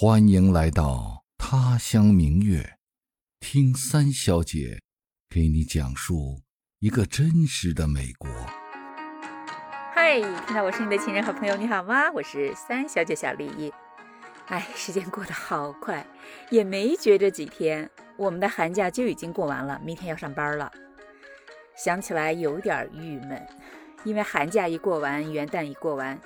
欢迎来到他乡明月，听三小姐给你讲述一个真实的美国。嗨，听到我声音的亲人和朋友，你好吗？我是三小姐小丽。哎，时间过得好快，也没觉着几天，我们的寒假就已经过完了，明天要上班了。想起来有点郁闷，因为寒假一过完，元旦一过完。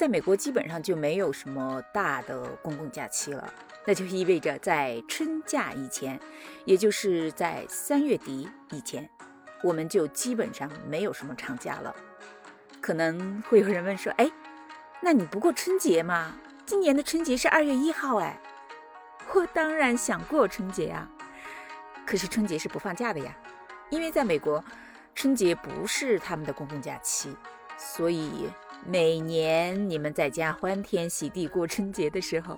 在美国基本上就没有什么大的公共假期了，那就意味着在春假以前，也就是在三月底以前，我们就基本上没有什么长假了。可能会有人问说：“哎，那你不过春节吗？今年的春节是二月一号，哎，我当然想过春节啊。可是春节是不放假的呀，因为在美国，春节不是他们的公共假期，所以。”每年你们在家欢天喜地过春节的时候，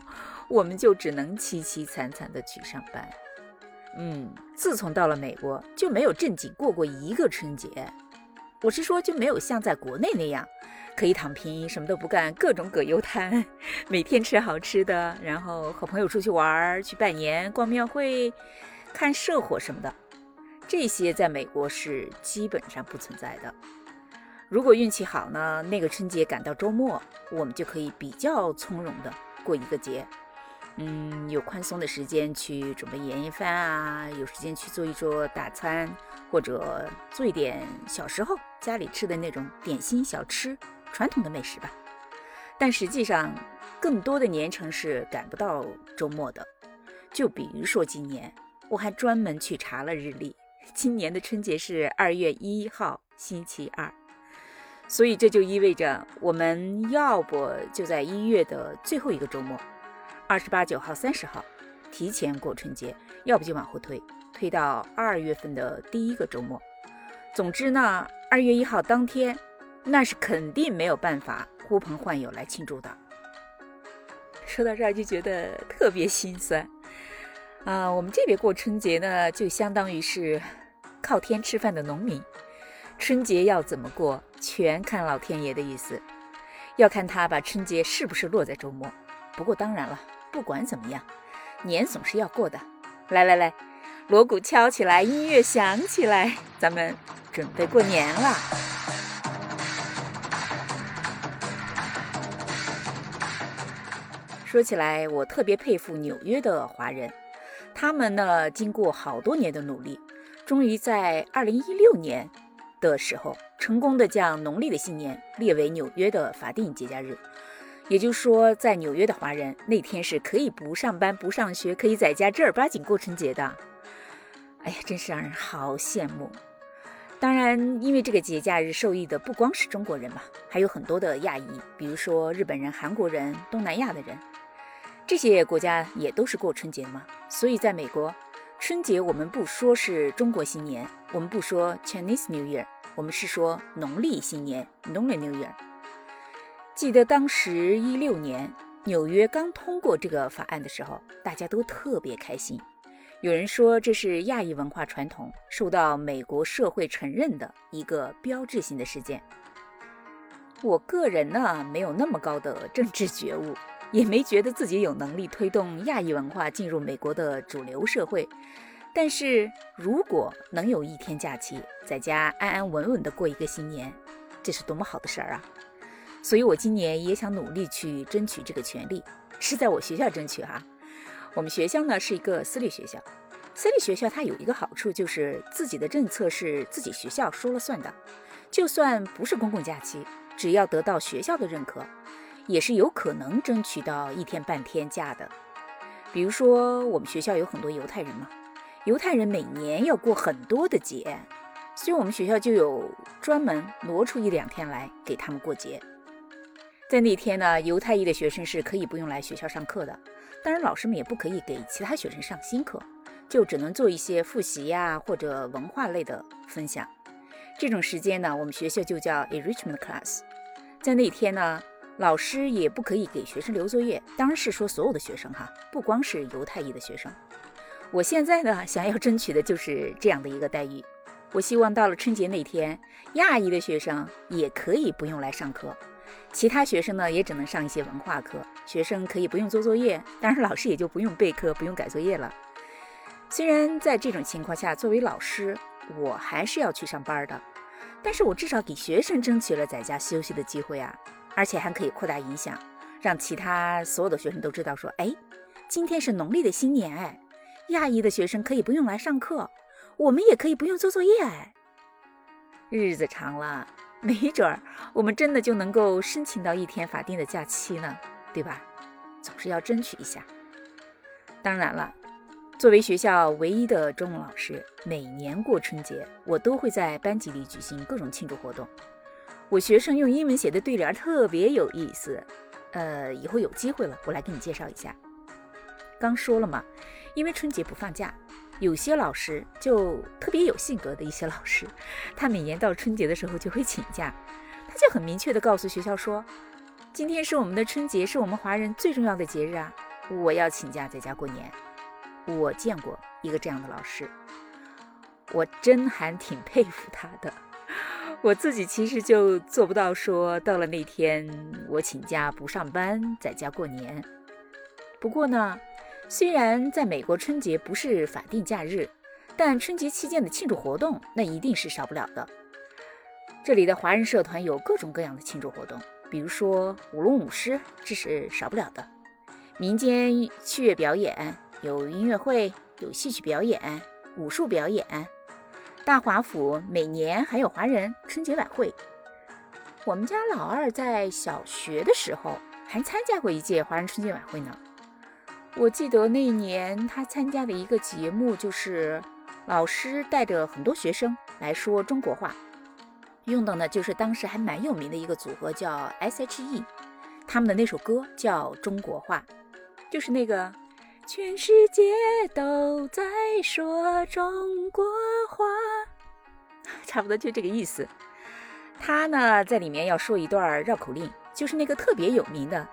我们就只能凄凄惨惨的去上班。嗯，自从到了美国，就没有正经过过一个春节。我是说，就没有像在国内那样，可以躺平，什么都不干，各种葛优瘫，每天吃好吃的，然后和朋友出去玩儿，去拜年、逛庙会、看社火什么的。这些在美国是基本上不存在的。如果运气好呢，那个春节赶到周末，我们就可以比较从容的过一个节。嗯，有宽松的时间去准备年夜饭啊，有时间去做一桌大餐，或者做一点小时候家里吃的那种点心小吃，传统的美食吧。但实际上，更多的年城是赶不到周末的。就比如说今年，我还专门去查了日历，今年的春节是二月一号星期二。所以这就意味着，我们要不就在一月的最后一个周末，二十八、九号、三十号，提前过春节；要不就往后推，推到二月份的第一个周末。总之呢，二月一号当天，那是肯定没有办法呼朋唤友来庆祝的。说到这儿就觉得特别心酸啊！我们这边过春节呢，就相当于是靠天吃饭的农民。春节要怎么过，全看老天爷的意思，要看他把春节是不是落在周末。不过当然了，不管怎么样，年总是要过的。来来来，锣鼓敲起来，音乐响起来，咱们准备过年了。说起来，我特别佩服纽约的华人，他们呢，经过好多年的努力，终于在二零一六年。的时候，成功的将农历的新年列为纽约的法定节假日，也就是说，在纽约的华人那天是可以不上班、不上学，可以在家正儿八经过春节的。哎呀，真是让人好羡慕。当然，因为这个节假日受益的不光是中国人嘛，还有很多的亚裔，比如说日本人、韩国人、东南亚的人，这些国家也都是过春节嘛。所以，在美国。春节我们不说是中国新年，我们不说 Chinese New Year，我们是说农历新年 （Lunar New Year）。记得当时一六年纽约刚通过这个法案的时候，大家都特别开心。有人说这是亚裔文化传统受到美国社会承认的一个标志性的事件。我个人呢，没有那么高的政治觉悟。也没觉得自己有能力推动亚裔文化进入美国的主流社会，但是如果能有一天假期，在家安安稳稳地过一个新年，这是多么好的事儿啊！所以我今年也想努力去争取这个权利，是在我学校争取哈。我们学校呢是一个私立学校，私立学校它有一个好处就是自己的政策是自己学校说了算的，就算不是公共假期，只要得到学校的认可。也是有可能争取到一天半天假的，比如说我们学校有很多犹太人嘛，犹太人每年要过很多的节，所以我们学校就有专门挪出一两天来给他们过节。在那天呢，犹太裔的学生是可以不用来学校上课的，当然老师们也不可以给其他学生上新课，就只能做一些复习呀或者文化类的分享。这种时间呢，我们学校就叫 enrichment class。在那天呢。老师也不可以给学生留作业，当然是说所有的学生哈，不光是犹太裔的学生。我现在呢，想要争取的就是这样的一个待遇。我希望到了春节那天，亚裔的学生也可以不用来上课，其他学生呢也只能上一些文化课，学生可以不用做作业，当然老师也就不用备课、不用改作业了。虽然在这种情况下，作为老师，我还是要去上班的，但是我至少给学生争取了在家休息的机会啊，而且还可以扩大影响，让其他所有的学生都知道说，哎，今天是农历的新年，哎，亚裔的学生可以不用来上课。我们也可以不用做作业哎，日子长了，没准儿我们真的就能够申请到一天法定的假期呢，对吧？总是要争取一下。当然了，作为学校唯一的中文老师，每年过春节，我都会在班级里举行各种庆祝活动。我学生用英文写的对联特别有意思，呃，以后有机会了，我来给你介绍一下。刚说了嘛，因为春节不放假。有些老师就特别有性格的一些老师，他每年到春节的时候就会请假，他就很明确的告诉学校说，今天是我们的春节，是我们华人最重要的节日啊，我要请假在家过年。我见过一个这样的老师，我真还挺佩服他的。我自己其实就做不到说到了那天我请假不上班在家过年。不过呢。虽然在美国春节不是法定假日，但春节期间的庆祝活动那一定是少不了的。这里的华人社团有各种各样的庆祝活动，比如说舞龙舞狮，这是少不了的；民间器乐表演，有音乐会，有戏曲表演，武术表演。大华府每年还有华人春节晚会。我们家老二在小学的时候还参加过一届华人春节晚会呢。我记得那年他参加的一个节目，就是老师带着很多学生来说中国话，用的呢就是当时还蛮有名的一个组合叫 S.H.E，他们的那首歌叫《中国话》，就是那个全世界都在说中国话，差不多就这个意思。他呢在里面要说一段绕口令，就是那个特别有名的。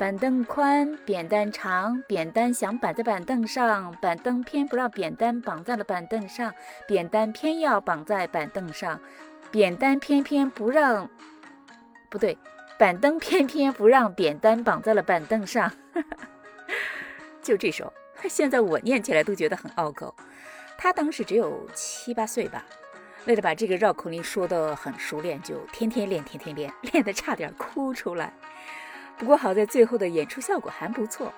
板凳宽，扁担长，扁担想绑在板凳上，板凳偏不让扁担绑在了板凳上，扁担偏要绑在板凳上，扁担偏偏不让，不对，板凳偏偏不让扁担绑在了板凳上。就这首，现在我念起来都觉得很拗口。他当时只有七八岁吧，为了把这个绕口令说得很熟练，就天天练，天天练，练得差点哭出来。不过好在最后的演出效果还不错。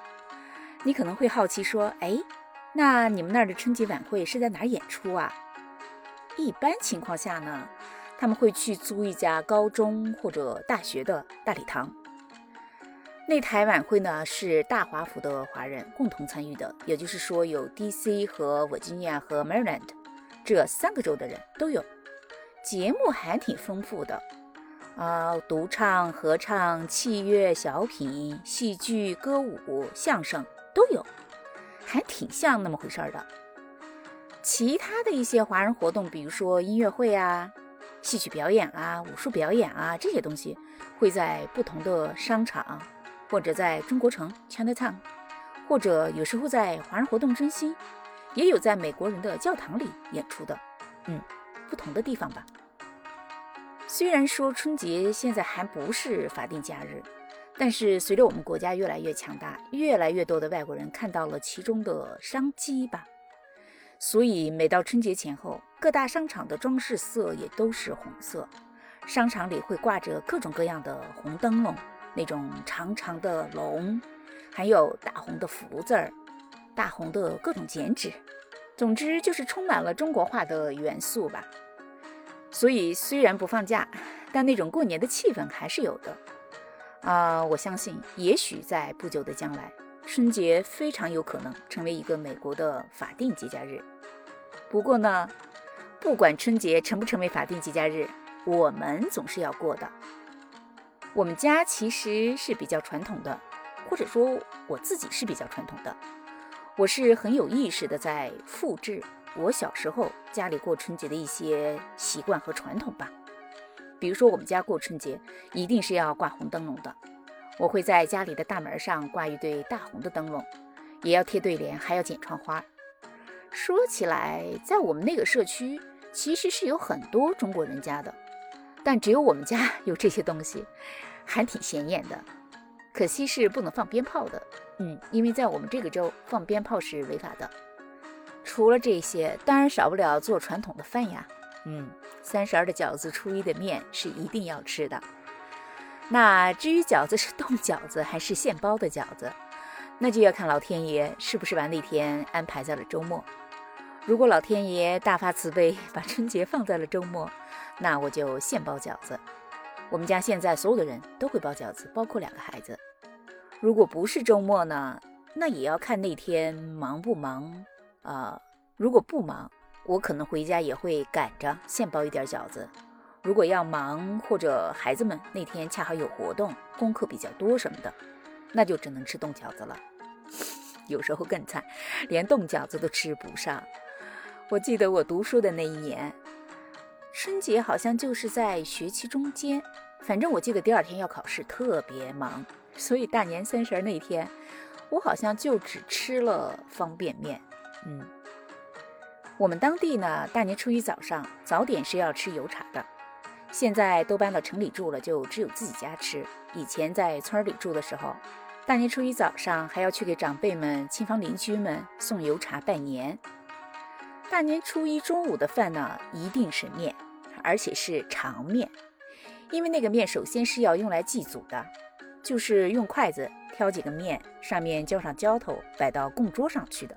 你可能会好奇说：“哎，那你们那儿的春节晚会是在哪儿演出啊？”一般情况下呢，他们会去租一家高中或者大学的大礼堂。那台晚会呢是大华府的华人共同参与的，也就是说有 D.C. 和 Virginia 和 Maryland 这三个州的人都有。节目还挺丰富的。啊，独唱、合唱、器乐、小品、戏剧、歌舞、相声都有，还挺像那么回事儿的。其他的一些华人活动，比如说音乐会啊、戏曲表演啊、武术表演啊这些东西，会在不同的商场，或者在中国城 Chinatown，或者有时候在华人活动中心，也有在美国人的教堂里演出的。嗯，不同的地方吧。虽然说春节现在还不是法定假日，但是随着我们国家越来越强大，越来越多的外国人看到了其中的商机吧。所以每到春节前后，各大商场的装饰色也都是红色，商场里会挂着各种各样的红灯笼，那种长长的龙，还有大红的福字儿，大红的各种剪纸，总之就是充满了中国化的元素吧。所以虽然不放假，但那种过年的气氛还是有的。啊，我相信，也许在不久的将来，春节非常有可能成为一个美国的法定节假日。不过呢，不管春节成不成为法定节假日，我们总是要过的。我们家其实是比较传统的，或者说我自己是比较传统的，我是很有意识的在复制。我小时候家里过春节的一些习惯和传统吧，比如说我们家过春节一定是要挂红灯笼的，我会在家里的大门上挂一对大红的灯笼，也要贴对联，还要剪窗花。说起来，在我们那个社区，其实是有很多中国人家的，但只有我们家 有这些东西，还挺显眼的。可惜是不能放鞭炮的，嗯，因为在我们这个州放鞭炮是违法的。除了这些，当然少不了做传统的饭呀，嗯，三十儿的饺子、初一的面是一定要吃的。那至于饺子是冻饺子还是现包的饺子，那就要看老天爷是不是把那天安排在了周末。如果老天爷大发慈悲，把春节放在了周末，那我就现包饺子。我们家现在所有的人都会包饺子，包括两个孩子。如果不是周末呢，那也要看那天忙不忙啊。如果不忙，我可能回家也会赶着现包一点饺子。如果要忙，或者孩子们那天恰好有活动，功课比较多什么的，那就只能吃冻饺子了。有时候更惨，连冻饺子都吃不上。我记得我读书的那一年，春节好像就是在学期中间，反正我记得第二天要考试，特别忙，所以大年三十那天，我好像就只吃了方便面。嗯，我们当地呢，大年初一早上早点是要吃油茶的。现在都搬到城里住了，就只有自己家吃。以前在村里住的时候，大年初一早上还要去给长辈们、亲房邻居们送油茶拜年。大年初一中午的饭呢，一定是面，而且是长面，因为那个面首先是要用来祭祖的，就是用筷子挑几个面，上面浇上浇头，摆到供桌上去的。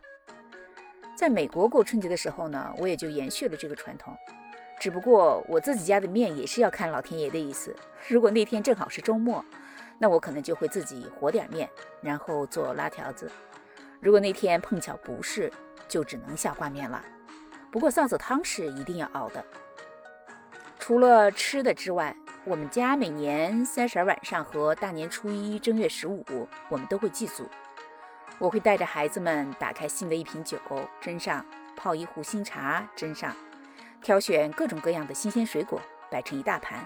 在美国过春节的时候呢，我也就延续了这个传统。只不过我自己家的面也是要看老天爷的意思。如果那天正好是周末，那我可能就会自己和点面，然后做拉条子。如果那天碰巧不是，就只能下挂面了。不过臊子汤是一定要熬的。除了吃的之外，我们家每年三十晚上和大年初一正月十五，我们都会祭祖。我会带着孩子们打开新的一瓶酒，斟上；泡一壶新茶，斟上。挑选各种各样的新鲜水果，摆成一大盘，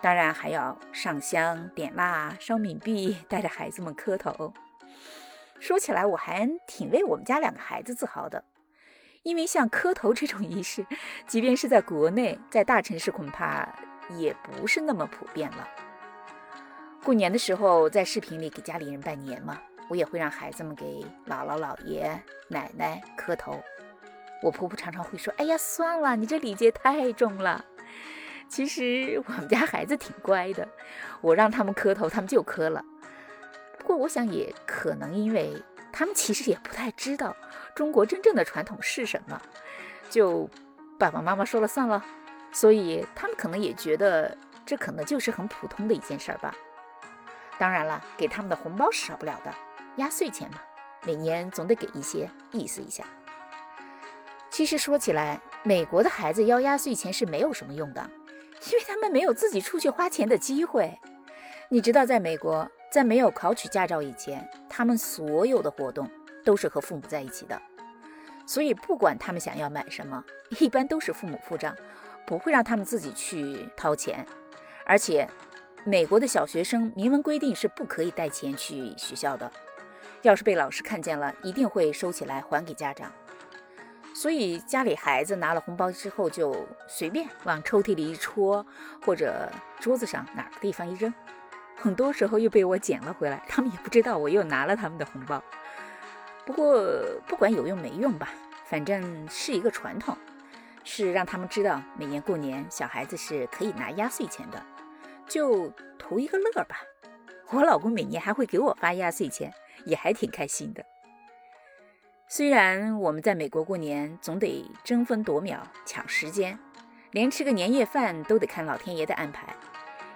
当然还要上香、点蜡、烧冥币，带着孩子们磕头。说起来，我还挺为我们家两个孩子自豪的，因为像磕头这种仪式，即便是在国内，在大城市恐怕也不是那么普遍了。过年的时候，在视频里给家里人拜年嘛，我也会让孩子们给姥姥、姥爷、奶奶磕头。我婆婆常常会说：“哎呀，算了，你这礼节太重了。”其实我们家孩子挺乖的，我让他们磕头，他们就磕了。不过我想，也可能因为他们其实也不太知道中国真正的传统是什么，就爸爸妈妈说了算了，所以他们可能也觉得这可能就是很普通的一件事儿吧。当然了，给他们的红包是少不了的，压岁钱嘛，每年总得给一些，意思一下。其实说起来，美国的孩子要压岁钱是没有什么用的，因为他们没有自己出去花钱的机会。你知道，在美国，在没有考取驾照以前，他们所有的活动都是和父母在一起的，所以不管他们想要买什么，一般都是父母付账，不会让他们自己去掏钱。而且，美国的小学生明文规定是不可以带钱去学校的，要是被老师看见了，一定会收起来还给家长。所以家里孩子拿了红包之后，就随便往抽屉里一戳，或者桌子上哪个地方一扔，很多时候又被我捡了回来。他们也不知道我又拿了他们的红包。不过不管有用没用吧，反正是一个传统，是让他们知道每年过年小孩子是可以拿压岁钱的，就图一个乐吧。我老公每年还会给我发压岁钱，也还挺开心的。虽然我们在美国过年总得争分夺秒抢时间，连吃个年夜饭都得看老天爷的安排，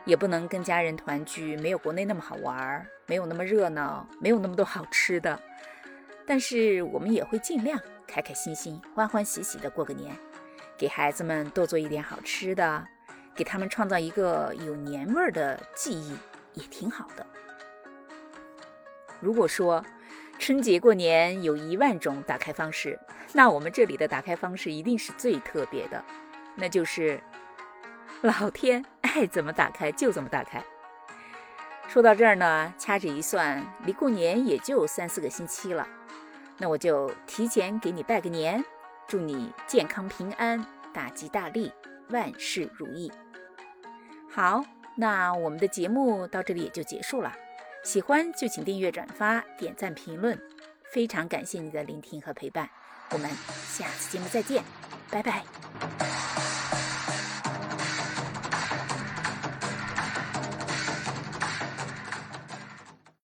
也不能跟家人团聚，没有国内那么好玩，没有那么热闹，没有那么多好吃的。但是我们也会尽量开开心心、欢欢喜喜的过个年，给孩子们多做一点好吃的，给他们创造一个有年味儿的记忆，也挺好的。如果说，春节过年有一万种打开方式，那我们这里的打开方式一定是最特别的，那就是老天爱怎么打开就怎么打开。说到这儿呢，掐指一算，离过年也就三四个星期了，那我就提前给你拜个年，祝你健康平安，大吉大利，万事如意。好，那我们的节目到这里也就结束了。喜欢就请订阅、转发、点赞、评论，非常感谢你的聆听和陪伴。我们下次节目再见，拜拜。